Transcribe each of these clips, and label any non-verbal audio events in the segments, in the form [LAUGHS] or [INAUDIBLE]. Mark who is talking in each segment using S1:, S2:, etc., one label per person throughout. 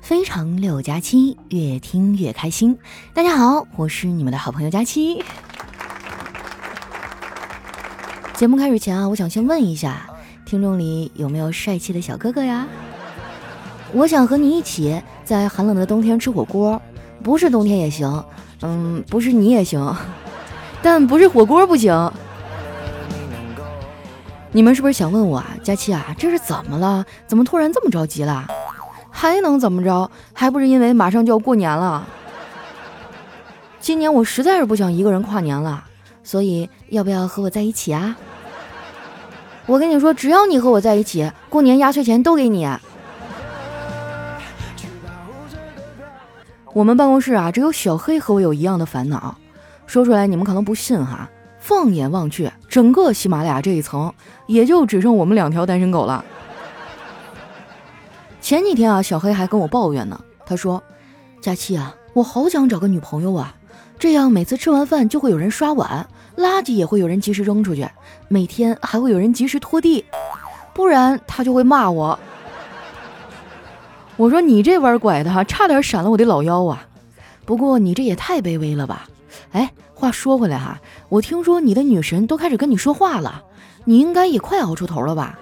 S1: 非常六加七，越听越开心。大家好，我是你们的好朋友佳期。节目开始前啊，我想先问一下，听众里有没有帅气的小哥哥呀？我想和你一起在寒冷的冬天吃火锅，不是冬天也行，嗯，不是你也行，但不是火锅不行。你们是不是想问我啊，佳期啊，这是怎么了？怎么突然这么着急了？还能怎么着？还不是因为马上就要过年了。今年我实在是不想一个人跨年了，所以要不要和我在一起啊？我跟你说，只要你和我在一起，过年压岁钱都给你。我们办公室啊，只有小黑和我有一样的烦恼，说出来你们可能不信哈。放眼望去，整个喜马拉雅这一层，也就只剩我们两条单身狗了。前几天啊，小黑还跟我抱怨呢。他说：“佳期啊，我好想找个女朋友啊，这样每次吃完饭就会有人刷碗，垃圾也会有人及时扔出去，每天还会有人及时拖地，不然他就会骂我。”我说：“你这弯拐的哈，差点闪了我的老腰啊！不过你这也太卑微了吧？哎，话说回来哈，我听说你的女神都开始跟你说话了，你应该也快熬出头了吧？”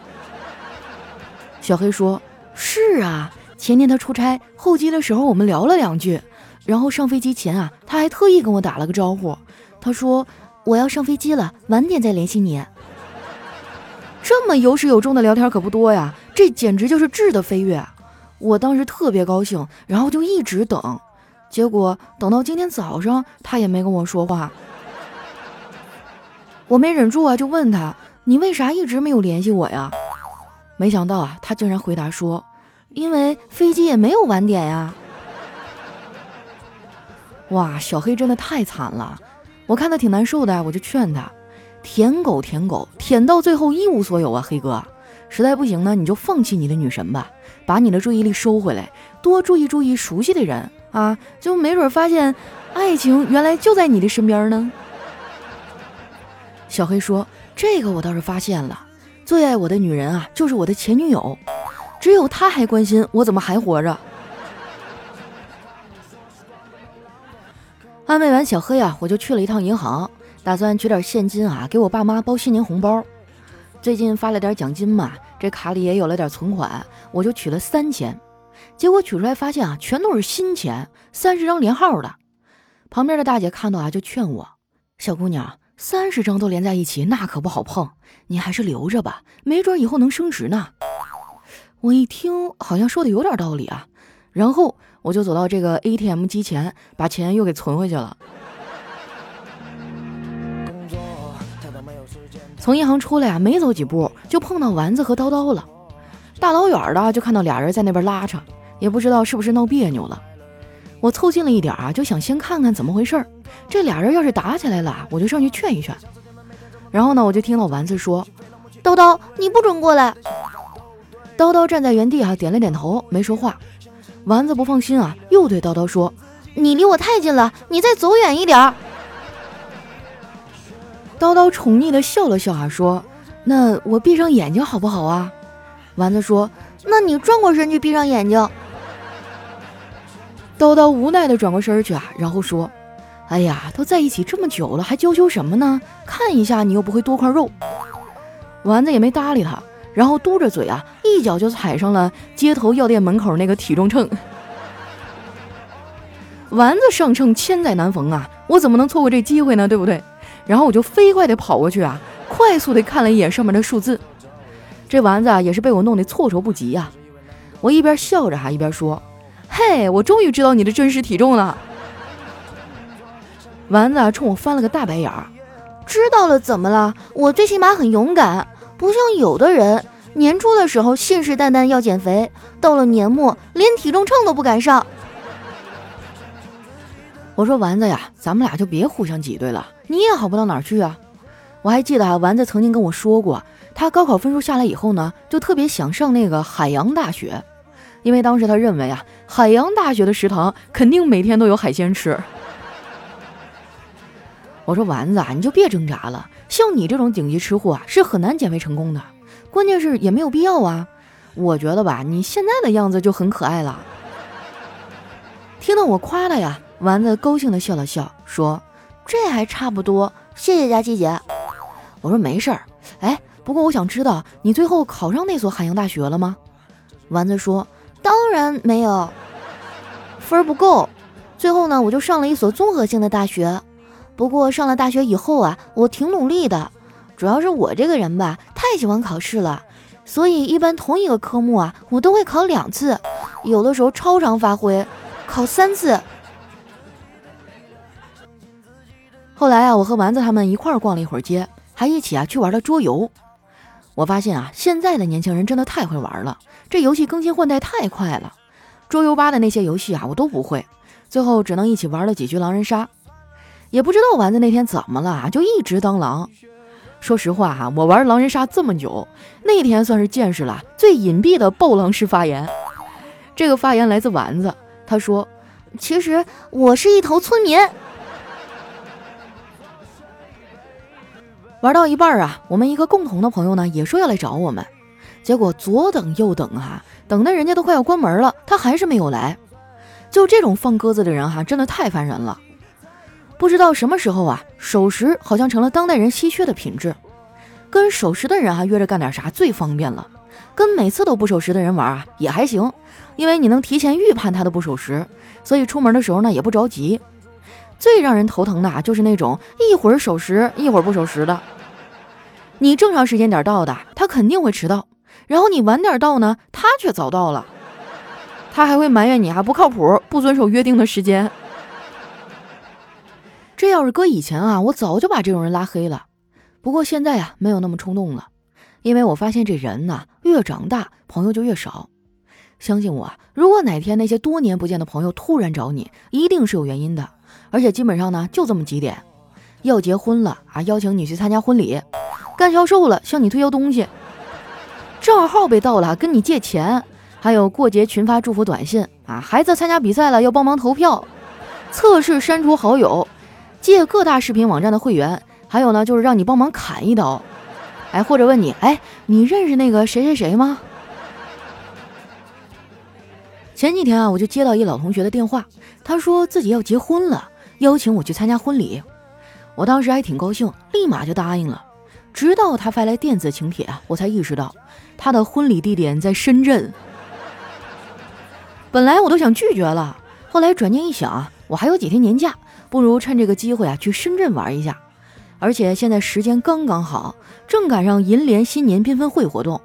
S1: 小黑说。是啊，前天他出差候机的时候，我们聊了两句，然后上飞机前啊，他还特意跟我打了个招呼，他说我要上飞机了，晚点再联系你。[LAUGHS] 这么有始有终的聊天可不多呀，这简直就是质的飞跃。我当时特别高兴，然后就一直等，结果等到今天早上，他也没跟我说话。我没忍住啊，就问他，你为啥一直没有联系我呀？没想到啊，他竟然回答说：“因为飞机也没有晚点呀。”哇，小黑真的太惨了，我看他挺难受的，我就劝他：“舔狗，舔狗，舔到最后一无所有啊，黑哥！实在不行呢，你就放弃你的女神吧，把你的注意力收回来，多注意注意熟悉的人啊，就没准发现爱情原来就在你的身边呢。”小黑说：“这个我倒是发现了。”最爱我的女人啊，就是我的前女友，只有她还关心我怎么还活着。安慰完小黑啊，我就去了一趟银行，打算取点现金啊，给我爸妈包新年红包。最近发了点奖金嘛，这卡里也有了点存款，我就取了三千。结果取出来发现啊，全都是新钱，三十张连号的。旁边的大姐看到啊，就劝我：“小姑娘。”三十张都连在一起，那可不好碰。你还是留着吧，没准以后能升值呢。我一听，好像说的有点道理啊。然后我就走到这个 ATM 机前，把钱又给存回去了。从银行出来啊，没走几步就碰到丸子和叨叨了。大老远的就看到俩人在那边拉扯，也不知道是不是闹别扭了。我凑近了一点啊，就想先看看怎么回事儿。这俩人要是打起来了，我就上去劝一劝。然后呢，我就听到丸子说：“叨叨，你不准过来。”叨叨站在原地啊，点了点头，没说话。丸子不放心啊，又对叨叨说：“你离我太近了，你再走远一点。”叨叨宠溺的笑了笑啊，说：“那我闭上眼睛好不好啊？”丸子说：“那你转过身去，闭上眼睛。”叨叨无奈的转过身去啊，然后说。哎呀，都在一起这么久了，还娇羞什么呢？看一下你又不会多块肉。丸子也没搭理他，然后嘟着嘴啊，一脚就踩上了街头药店门口那个体重秤。[LAUGHS] 丸子上秤千载难逢啊，我怎么能错过这机会呢？对不对？然后我就飞快地跑过去啊，快速地看了一眼上面的数字。这丸子啊，也是被我弄得措手不及呀。我一边笑着哈，一边说：“嘿，我终于知道你的真实体重了。”丸子冲我翻了个大白眼儿，知道了怎么了？我最起码很勇敢，不像有的人年初的时候信誓旦旦要减肥，到了年末连体重秤都不敢上。我说丸子呀，咱们俩就别互相挤兑了，你也好不到哪儿去啊。我还记得啊，丸子曾经跟我说过，他高考分数下来以后呢，就特别想上那个海洋大学，因为当时他认为啊，海洋大学的食堂肯定每天都有海鲜吃。我说丸子啊，你就别挣扎了。像你这种顶级吃货啊，是很难减肥成功的。关键是也没有必要啊。我觉得吧，你现在的样子就很可爱了。听到我夸他呀，丸子高兴地笑了笑，说：“这还差不多，谢谢佳琪姐。”我说：“没事儿。”哎，不过我想知道你最后考上那所海洋大学了吗？丸子说：“当然没有，分儿不够。最后呢，我就上了一所综合性的大学。不过上了大学以后啊，我挺努力的。主要是我这个人吧，太喜欢考试了，所以一般同一个科目啊，我都会考两次，有的时候超常发挥，考三次。后来啊，我和丸子他们一块儿逛了一会儿街，还一起啊去玩了桌游。我发现啊，现在的年轻人真的太会玩了，这游戏更新换代太快了。桌游吧的那些游戏啊，我都不会，最后只能一起玩了几局狼人杀。也不知道丸子那天怎么了，就一直当狼。说实话哈，我玩狼人杀这么久，那天算是见识了最隐蔽的爆狼式发言。这个发言来自丸子，他说：“其实我是一头村民。”玩到一半啊，我们一个共同的朋友呢也说要来找我们，结果左等右等啊，等的人家都快要关门了，他还是没有来。就这种放鸽子的人哈，真的太烦人了。不知道什么时候啊，守时好像成了当代人稀缺的品质。跟守时的人啊约着干点啥最方便了，跟每次都不守时的人玩啊也还行，因为你能提前预判他的不守时，所以出门的时候呢也不着急。最让人头疼的啊，就是那种一会儿守时一会儿不守时的。你正常时间点到的，他肯定会迟到；然后你晚点到呢，他却早到了。他还会埋怨你啊不靠谱，不遵守约定的时间。这要是搁以前啊，我早就把这种人拉黑了。不过现在呀，没有那么冲动了，因为我发现这人呐，越长大朋友就越少。相信我，如果哪天那些多年不见的朋友突然找你，一定是有原因的，而且基本上呢就这么几点：要结婚了啊，邀请你去参加婚礼；干销售了，向你推销东西；账号被盗了，跟你借钱；还有过节群发祝福短信啊，孩子参加比赛了要帮忙投票；测试删除好友。借各大视频网站的会员，还有呢，就是让你帮忙砍一刀，哎，或者问你，哎，你认识那个谁谁谁吗？前几天啊，我就接到一老同学的电话，他说自己要结婚了，邀请我去参加婚礼。我当时还挺高兴，立马就答应了。直到他发来电子请帖啊，我才意识到他的婚礼地点在深圳。本来我都想拒绝了，后来转念一想啊，我还有几天年假。不如趁这个机会啊，去深圳玩一下。而且现在时间刚刚好，正赶上银联新年缤纷会活动。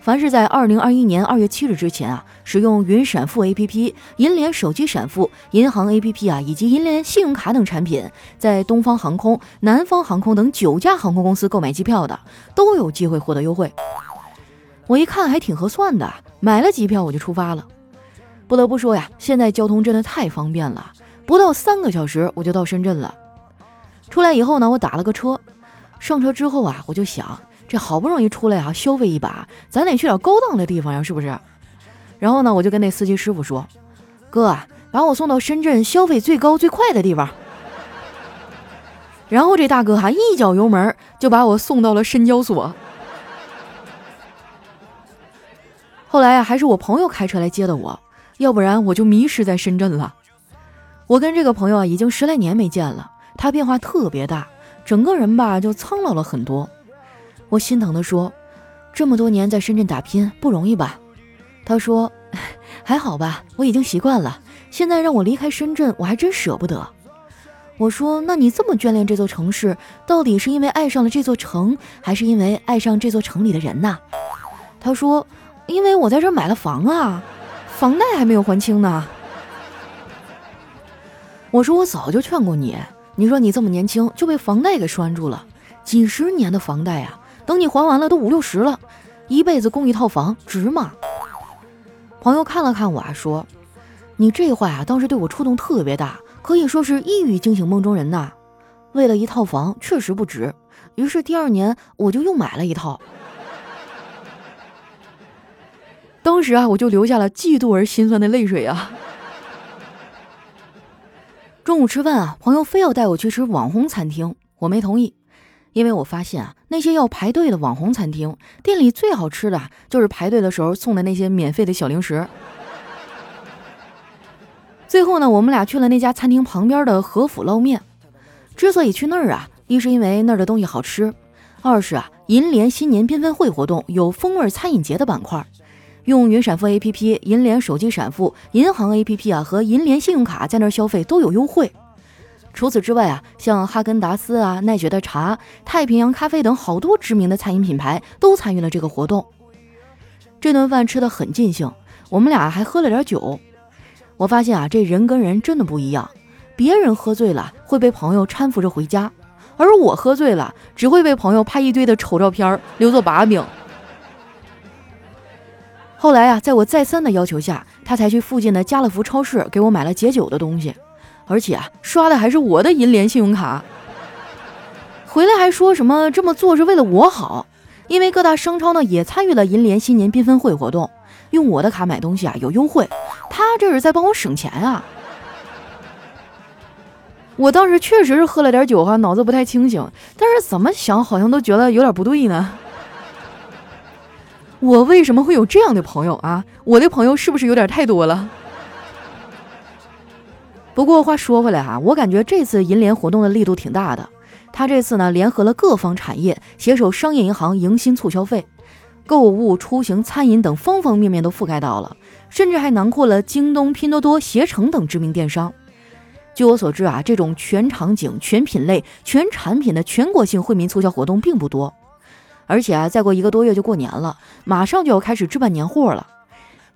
S1: 凡是在二零二一年二月七日之前啊，使用云闪付 APP、银联手机闪付、银行 APP 啊，以及银联信用卡等产品，在东方航空、南方航空等九家航空公司购买机票的，都有机会获得优惠。我一看还挺合算的，买了机票我就出发了。不得不说呀，现在交通真的太方便了。不到三个小时我就到深圳了。出来以后呢，我打了个车。上车之后啊，我就想，这好不容易出来啊，消费一把，咱得去点高档的地方呀，是不是？然后呢，我就跟那司机师傅说：“哥，把我送到深圳消费最高最快的地方。”然后这大哥哈一脚油门就把我送到了深交所。后来啊，还是我朋友开车来接的我，要不然我就迷失在深圳了。我跟这个朋友啊，已经十来年没见了，他变化特别大，整个人吧就苍老了很多。我心疼的说：“这么多年在深圳打拼不容易吧？”他说：“ [LAUGHS] 还好吧，我已经习惯了。现在让我离开深圳，我还真舍不得。”我说：“那你这么眷恋这座城市，到底是因为爱上了这座城，还是因为爱上这座城里的人呢？”他说：“因为我在这买了房啊，房贷还没有还清呢。”我说我早就劝过你，你说你这么年轻就被房贷给拴住了，几十年的房贷啊，等你还完了都五六十了，一辈子供一套房值吗？朋友看了看我啊，说，你这话啊，当时对我触动特别大，可以说是一语惊醒梦中人呐。为了一套房确实不值，于是第二年我就又买了一套。当时啊，我就流下了嫉妒而心酸的泪水啊。中午吃饭啊，朋友非要带我去吃网红餐厅，我没同意，因为我发现啊，那些要排队的网红餐厅店里最好吃的就是排队的时候送的那些免费的小零食。最后呢，我们俩去了那家餐厅旁边的和府捞面。之所以去那儿啊，一是因为那儿的东西好吃，二是啊，银联新年缤纷会活动有风味餐饮节的板块，用云闪付 APP、银联手机闪付、银行 APP 啊和银联信用卡在那儿消费都有优惠。除此之外啊，像哈根达斯啊、奈雪的茶、太平洋咖啡等好多知名的餐饮品牌都参与了这个活动。这顿饭吃的很尽兴，我们俩还喝了点酒。我发现啊，这人跟人真的不一样。别人喝醉了会被朋友搀扶着回家，而我喝醉了只会被朋友拍一堆的丑照片留作把柄。后来啊，在我再三的要求下，他才去附近的家乐福超市给我买了解酒的东西，而且啊，刷的还是我的银联信用卡。回来还说什么这么做是为了我好，因为各大商超呢也参与了银联新年缤纷会活动。用我的卡买东西啊有优惠，他这是在帮我省钱啊！我当时确实是喝了点酒哈，脑子不太清醒，但是怎么想好像都觉得有点不对呢。我为什么会有这样的朋友啊？我的朋友是不是有点太多了？不过话说回来哈，我感觉这次银联活动的力度挺大的，他这次呢联合了各方产业，携手商业银行迎新促消费。购物、出行、餐饮等方方面面都覆盖到了，甚至还囊括了京东、拼多多、携程等知名电商。据我所知啊，这种全场景、全品类、全产品的全国性惠民促销活动并不多。而且啊，再过一个多月就过年了，马上就要开始置办年货了。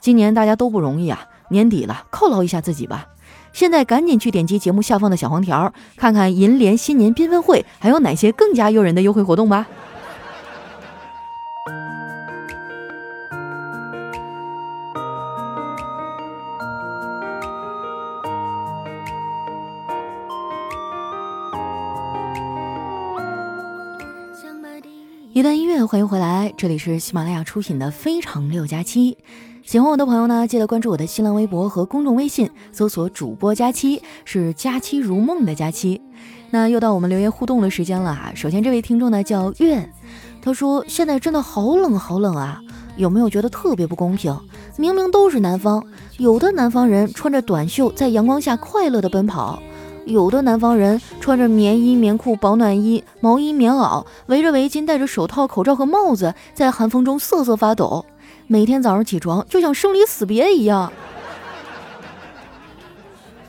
S1: 今年大家都不容易啊，年底了，犒劳一下自己吧。现在赶紧去点击节目下方的小黄条，看看银联新年缤纷会还有哪些更加诱人的优惠活动吧。一段音乐，欢迎回来，这里是喜马拉雅出品的《非常六加七》。喜欢我的朋友呢，记得关注我的新浪微博和公众微信，搜索主播佳期，是佳期如梦的佳期。那又到我们留言互动的时间了啊！首先这位听众呢叫月，他说现在真的好冷好冷啊，有没有觉得特别不公平？明明都是南方，有的南方人穿着短袖在阳光下快乐的奔跑。有的南方人穿着棉衣、棉裤、保暖衣、毛衣、棉袄，围着围巾，戴着手套、口罩和帽子，在寒风中瑟瑟发抖。每天早上起床就像生离死别一样，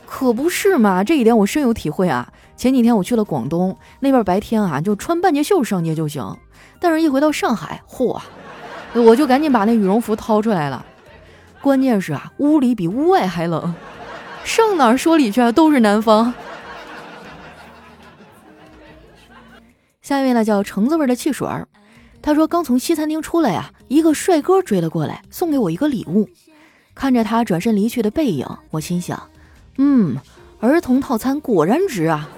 S1: 可不是嘛？这一点我深有体会啊！前几天我去了广东那边，白天啊就穿半截袖上街就行，但是一回到上海，嚯，我就赶紧把那羽绒服掏出来了。关键是啊，屋里比屋外还冷，上哪儿说理去啊？都是南方。下一位呢叫橙子味的汽水儿，他说刚从西餐厅出来呀，一个帅哥追了过来，送给我一个礼物。看着他转身离去的背影，我心想，嗯，儿童套餐果然值啊！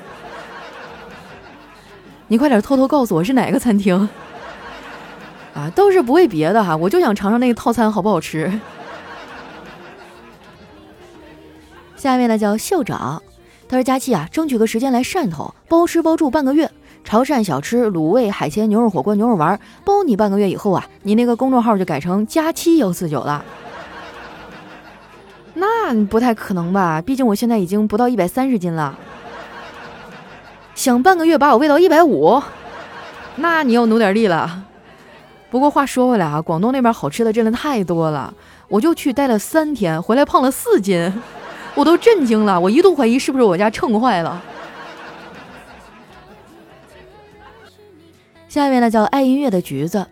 S1: 你快点偷偷告诉我是哪个餐厅啊？倒是不为别的哈，我就想尝尝那个套餐好不好吃。下一位呢叫校长，他说佳期啊，争取个时间来汕头包吃包住半个月。潮汕小吃、卤味、海鲜、牛肉火锅、牛肉丸，包你半个月以后啊，你那个公众号就改成加七幺四九了。[LAUGHS] 那不太可能吧？毕竟我现在已经不到一百三十斤了。想半个月把我喂到一百五，那你要努点力了。不过话说回来啊，广东那边好吃的真的太多了，我就去待了三天，回来胖了四斤，我都震惊了。我一度怀疑是不是我家秤坏了。下面呢叫爱音乐的橘子，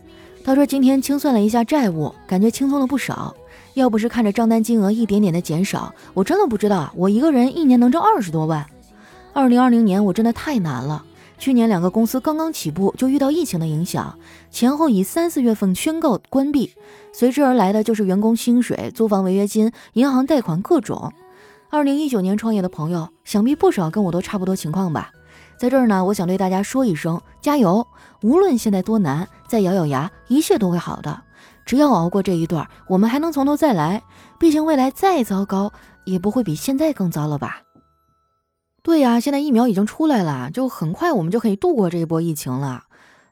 S1: 他说今天清算了一下债务，感觉轻松了不少。要不是看着账单金额一点点的减少，我真的不知道我一个人一年能挣二十多万。二零二零年我真的太难了，去年两个公司刚刚起步就遇到疫情的影响，前后以三四月份宣告关闭，随之而来的就是员工薪水、租房违约金、银行贷款各种。二零一九年创业的朋友，想必不少跟我都差不多情况吧。在这儿呢，我想对大家说一声加油！无论现在多难，再咬咬牙，一切都会好的。只要熬过这一段，我们还能从头再来。毕竟未来再糟糕，也不会比现在更糟了吧？对呀，现在疫苗已经出来了，就很快我们就可以度过这一波疫情了。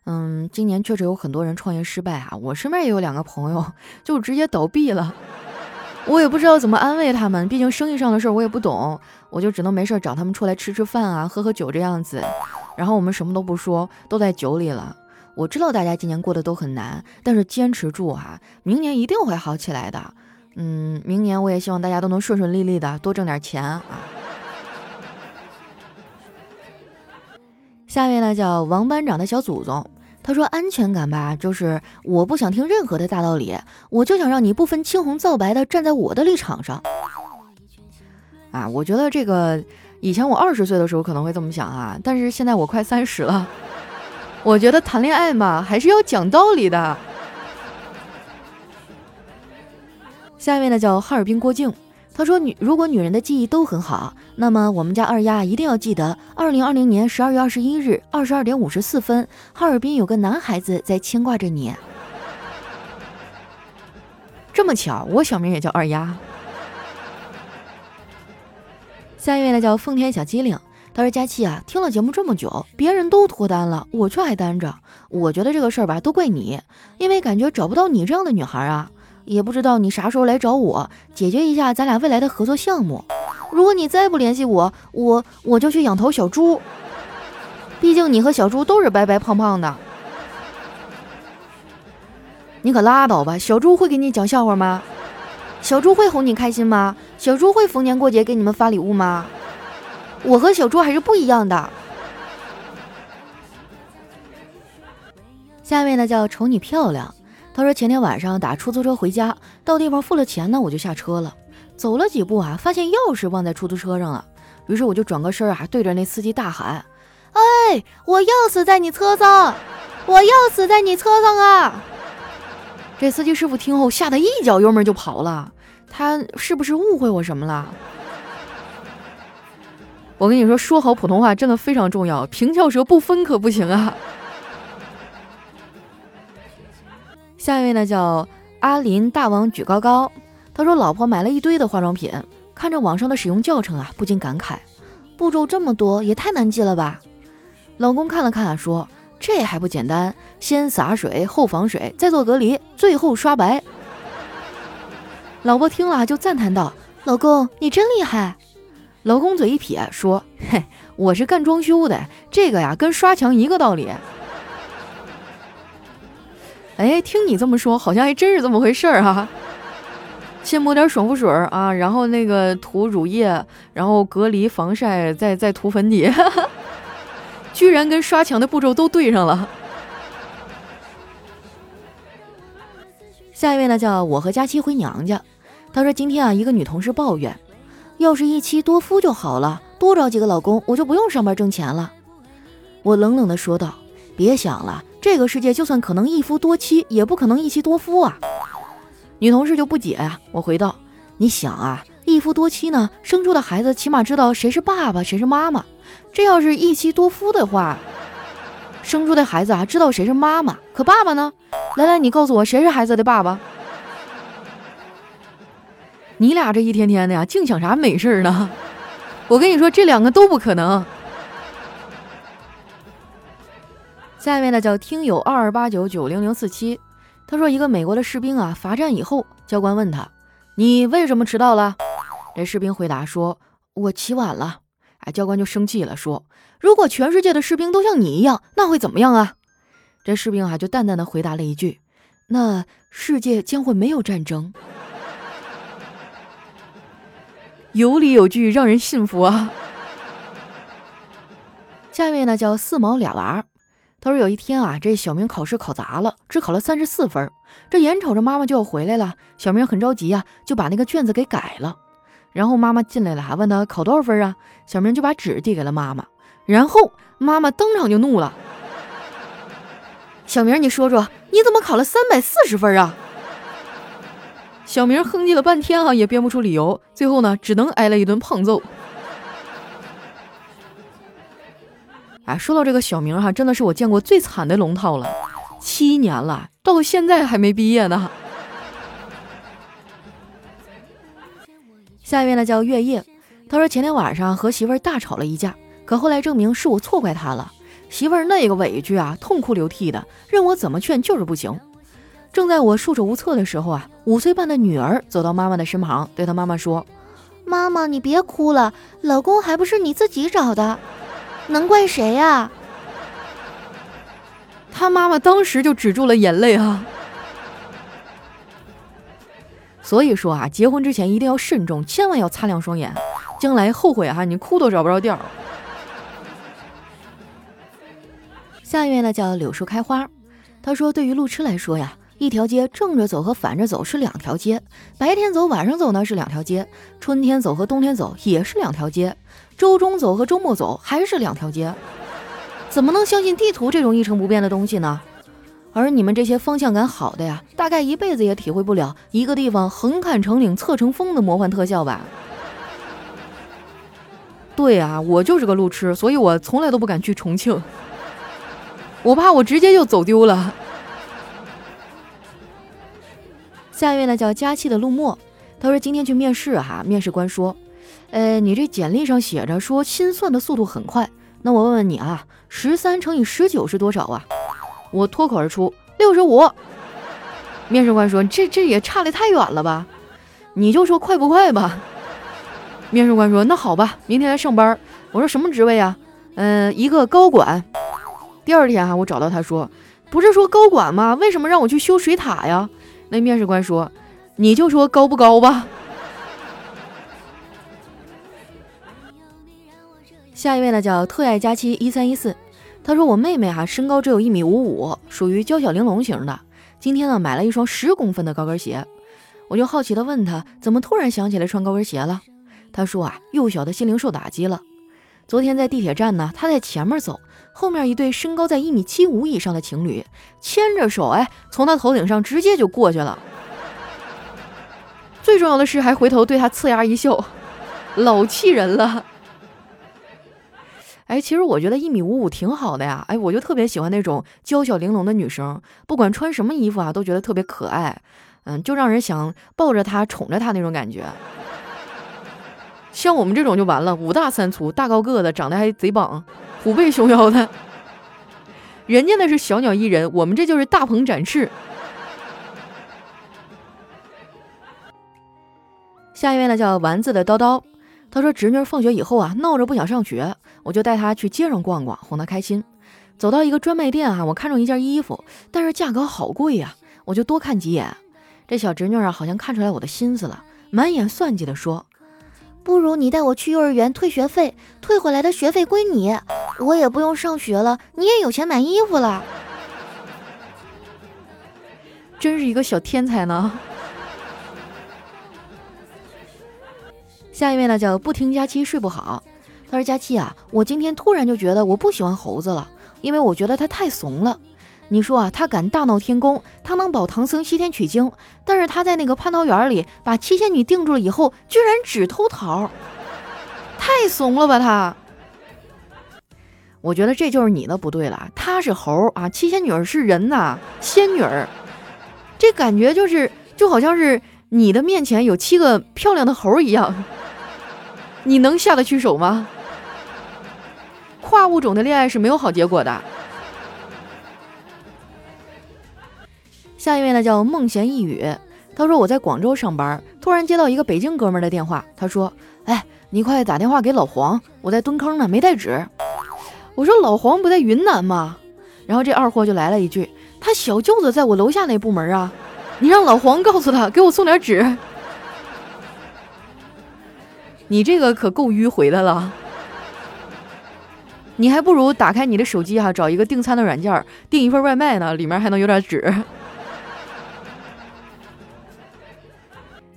S1: 嗯，今年确实有很多人创业失败啊，我身边也有两个朋友就直接倒闭了。[LAUGHS] 我也不知道怎么安慰他们，毕竟生意上的事儿我也不懂，我就只能没事找他们出来吃吃饭啊，喝喝酒这样子。然后我们什么都不说，都在酒里了。我知道大家今年过得都很难，但是坚持住哈，明年一定会好起来的。嗯，明年我也希望大家都能顺顺利利的，多挣点钱啊。[LAUGHS] 下面呢叫王班长的小祖宗。他说：“安全感吧，就是我不想听任何的大道理，我就想让你不分青红皂白的站在我的立场上。”啊，我觉得这个以前我二十岁的时候可能会这么想啊，但是现在我快三十了，我觉得谈恋爱嘛还是要讲道理的。下面呢叫哈尔滨郭靖。他说：“女如果女人的记忆都很好，那么我们家二丫一定要记得，二零二零年十二月二十一日二十二点五十四分，哈尔滨有个男孩子在牵挂着你。[LAUGHS] 这么巧，我小名也叫二丫。”下一位呢叫奉天小机灵。他说：“佳期啊，听了节目这么久，别人都脱单了，我却还单着。我觉得这个事儿吧，都怪你，因为感觉找不到你这样的女孩啊。”也不知道你啥时候来找我解决一下咱俩未来的合作项目。如果你再不联系我，我我就去养头小猪。毕竟你和小猪都是白白胖胖的。你可拉倒吧，小猪会给你讲笑话吗？小猪会哄你开心吗？小猪会逢年过节给你们发礼物吗？我和小猪还是不一样的。下面呢叫瞅你漂亮。他说前天晚上打出租车回家，到地方付了钱呢，我就下车了。走了几步啊，发现钥匙忘在出租车上了。于是我就转个身啊，对着那司机大喊：“哎，我钥匙在你车上，我钥匙在你车上啊！”这司机师傅听后吓得一脚油门就跑了。他是不是误会我什么了？我跟你说，说好普通话真的非常重要，平翘舌不分可不行啊。下一位呢，叫阿林大王举高高。他说：“老婆买了一堆的化妆品，看着网上的使用教程啊，不禁感慨，步骤这么多，也太难记了吧。”老公看了看，啊说：“这还不简单，先洒水，后防水，再做隔离，最后刷白。”老婆听了就赞叹道：“老公，你真厉害。”老公嘴一撇，说：“嘿，我是干装修的，这个呀，跟刷墙一个道理。”哎，听你这么说，好像还真是这么回事儿哈。先抹点爽肤水啊，然后那个涂乳液，然后隔离防晒，再再涂粉底，[LAUGHS] 居然跟刷墙的步骤都对上了。下一位呢，叫我和佳期回娘家。他说今天啊，一个女同事抱怨，要是一妻多夫就好了，多找几个老公，我就不用上班挣钱了。我冷冷的说道：“别想了。”这个世界就算可能一夫多妻，也不可能一妻多夫啊！女同事就不解呀。我回道：“你想啊，一夫多妻呢，生出的孩子起码知道谁是爸爸，谁是妈妈。这要是一妻多夫的话，生出的孩子啊，知道谁是妈妈，可爸爸呢？来来，你告诉我，谁是孩子的爸爸？你俩这一天天的呀，净想啥美事呢？[LAUGHS] 我跟你说，这两个都不可能。”下面呢叫听友二二八九九零零四七，他说一个美国的士兵啊罚站以后，教官问他，你为什么迟到了？这士兵回答说，我起晚了。啊，教官就生气了，说，如果全世界的士兵都像你一样，那会怎么样啊？这士兵啊就淡淡的回答了一句，那世界将会没有战争。有理有据，让人信服啊。[LAUGHS] 下面呢叫四毛俩娃。他说：“有一天啊，这小明考试考砸了，只考了三十四分。这眼瞅着妈妈就要回来了，小明很着急呀，就把那个卷子给改了。然后妈妈进来了，还问他考多少分啊？小明就把纸递给了妈妈。然后妈妈当场就怒了：‘小明，你说说，你怎么考了三百四十分啊？’小明哼唧了半天啊，也编不出理由，最后呢，只能挨了一顿胖揍。[LAUGHS] ”哎，说到这个小明哈，真的是我见过最惨的龙套了，七年了，到现在还没毕业呢。[LAUGHS] 下一位呢叫月夜，他说前天晚上和媳妇儿大吵了一架，可后来证明是我错怪他了，媳妇儿那个委屈啊，痛哭流涕的，任我怎么劝就是不行。正在我束手无策的时候啊，五岁半的女儿走到妈妈的身旁，对她妈妈说：“
S2: 妈妈，你别哭了，老公还不是你自己找的，能怪谁呀？”
S1: 他妈妈当时就止住了眼泪啊。所以说啊，结婚之前一定要慎重，千万要擦亮双眼，将来后悔哈，你哭都找不着调。下一位呢叫柳树开花，他说：“对于路痴来说呀。”一条街正着走和反着走是两条街，白天走晚上走呢是两条街，春天走和冬天走也是两条街，周中走和周末走还是两条街，怎么能相信地图这种一成不变的东西呢？而你们这些方向感好的呀，大概一辈子也体会不了一个地方横看成岭侧成峰的魔幻特效吧？对啊，我就是个路痴，所以我从来都不敢去重庆，[LAUGHS] 我怕我直接就走丢了。下一位呢叫佳期的陆墨，他说今天去面试哈，面试官说，呃，你这简历上写着说心算的速度很快，那我问问你啊，十三乘以十九是多少啊？我脱口而出六十五。面试官说这这也差的太远了吧？你就说快不快吧？面试官说那好吧，明天来上班。我说什么职位啊？嗯，一个高管。第二天哈，我找到他说，不是说高管吗？为什么让我去修水塔呀？那面试官说：“你就说高不高吧。[LAUGHS] ”下一位呢，叫特爱佳期一三一四。他说：“我妹妹哈身高只有一米五五，属于娇小玲珑型的。今天呢，买了一双十公分的高跟鞋，我就好奇的问他，怎么突然想起来穿高跟鞋了？他说啊，幼小的心灵受打击了。昨天在地铁站呢，他在前面走。”后面一对身高在一米七五以上的情侣牵着手，哎，从他头顶上直接就过去了。[LAUGHS] 最重要的是，还回头对他呲牙一笑，老气人了。哎，其实我觉得一米五五挺好的呀。哎，我就特别喜欢那种娇小玲珑的女生，不管穿什么衣服啊，都觉得特别可爱。嗯，就让人想抱着她宠着她那种感觉。像我们这种就完了，五大三粗，大高个子，长得还贼棒。虎背熊腰的，人家那是小鸟依人，我们这就是大鹏展翅。下一位呢叫丸子的叨叨，他说侄女放学以后啊闹着不想上学，我就带她去街上逛逛，哄她开心。走到一个专卖店啊，我看中一件衣服，但是价格好贵呀，我就多看几眼。这小侄女啊好像看出来我的心思了，满眼算计的说。
S2: 不如你带我去幼儿园退学费，退回来的学费归你，我也不用上学了，你也有钱买衣服了。[LAUGHS]
S1: 真是一个小天才呢。[LAUGHS] 下一位呢叫不听佳期睡不好，他说佳期啊，我今天突然就觉得我不喜欢猴子了，因为我觉得他太怂了。你说啊，他敢大闹天宫，他能保唐僧西天取经，但是他在那个蟠桃园里把七仙女定住了以后，居然只偷桃，太怂了吧他？我觉得这就是你的不对了，他是猴啊，七仙女是人呐，仙女儿，这感觉就是就好像是你的面前有七个漂亮的猴一样，你能下得去手吗？跨物种的恋爱是没有好结果的。下一位呢叫梦闲一语，他说我在广州上班，突然接到一个北京哥们的电话，他说：“哎，你快打电话给老黄，我在蹲坑呢，没带纸。”我说：“老黄不在云南吗？”然后这二货就来了一句：“他小舅子在我楼下那部门啊，你让老黄告诉他，给我送点纸。”你这个可够迂回的了，你还不如打开你的手机哈，找一个订餐的软件，订一份外卖呢，里面还能有点纸。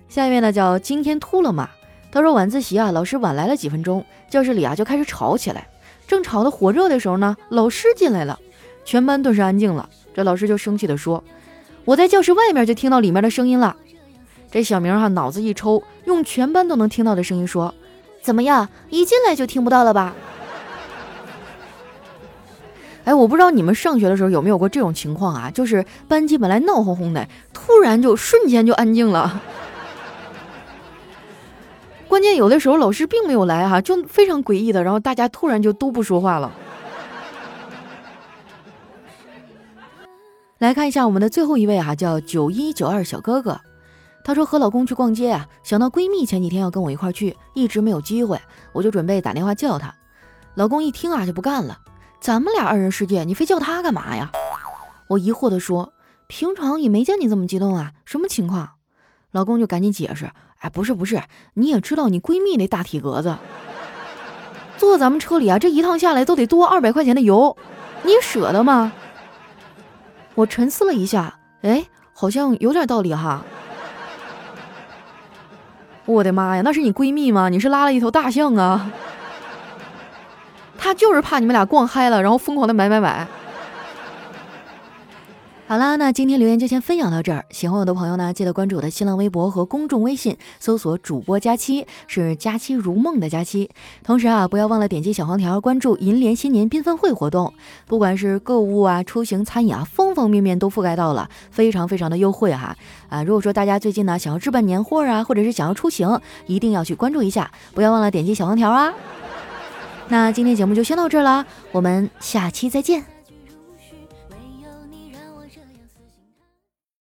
S1: 下一位呢叫今天秃了吗？他说晚自习啊，老师晚来了几分钟，教室里啊就开始吵起来。正吵得火热的时候呢，老师进来了，全班顿时安静了。这老师就生气地说：“我在教室外面就听到里面的声音了。”这小明哈脑子一抽，用全班都能听到的声音说：“
S2: 怎么样，一进来就听不到了吧？” [LAUGHS]
S1: 哎，我不知道你们上学的时候有没有过这种情况啊？就是班级本来闹哄哄的，突然就瞬间就安静了。关键有的时候老师并没有来哈，就非常诡异的，然后大家突然就都不说话了。来看一下我们的最后一位啊，叫九一九二小哥哥。他说和老公去逛街啊，想到闺蜜前几天要跟我一块去，一直没有机会，我就准备打电话叫她。老公一听啊就不干了，咱们俩二人世界，你非叫她干嘛呀？我疑惑的说，平常也没见你这么激动啊，什么情况？老公就赶紧解释，哎，不是不是，你也知道你闺蜜那大体格子，坐咱们车里啊，这一趟下来都得多二百块钱的油，你舍得吗？我沉思了一下，哎，好像有点道理哈。我的妈呀，那是你闺蜜吗？你是拉了一头大象啊？[LAUGHS] 她就是怕你们俩逛嗨了，然后疯狂的买买买。好啦，那今天留言就先分享到这儿。喜欢我的朋友呢，记得关注我的新浪微博和公众微信，搜索“主播佳期”，是“佳期如梦”的佳期。同时啊，不要忘了点击小黄条关注银联新年缤纷会活动，不管是购物啊、出行、餐饮啊，方方面面都覆盖到了，非常非常的优惠哈。啊，如果说大家最近呢想要置办年货啊，或者是想要出行，一定要去关注一下，不要忘了点击小黄条啊。那今天节目就先到这儿了，我们下期再见。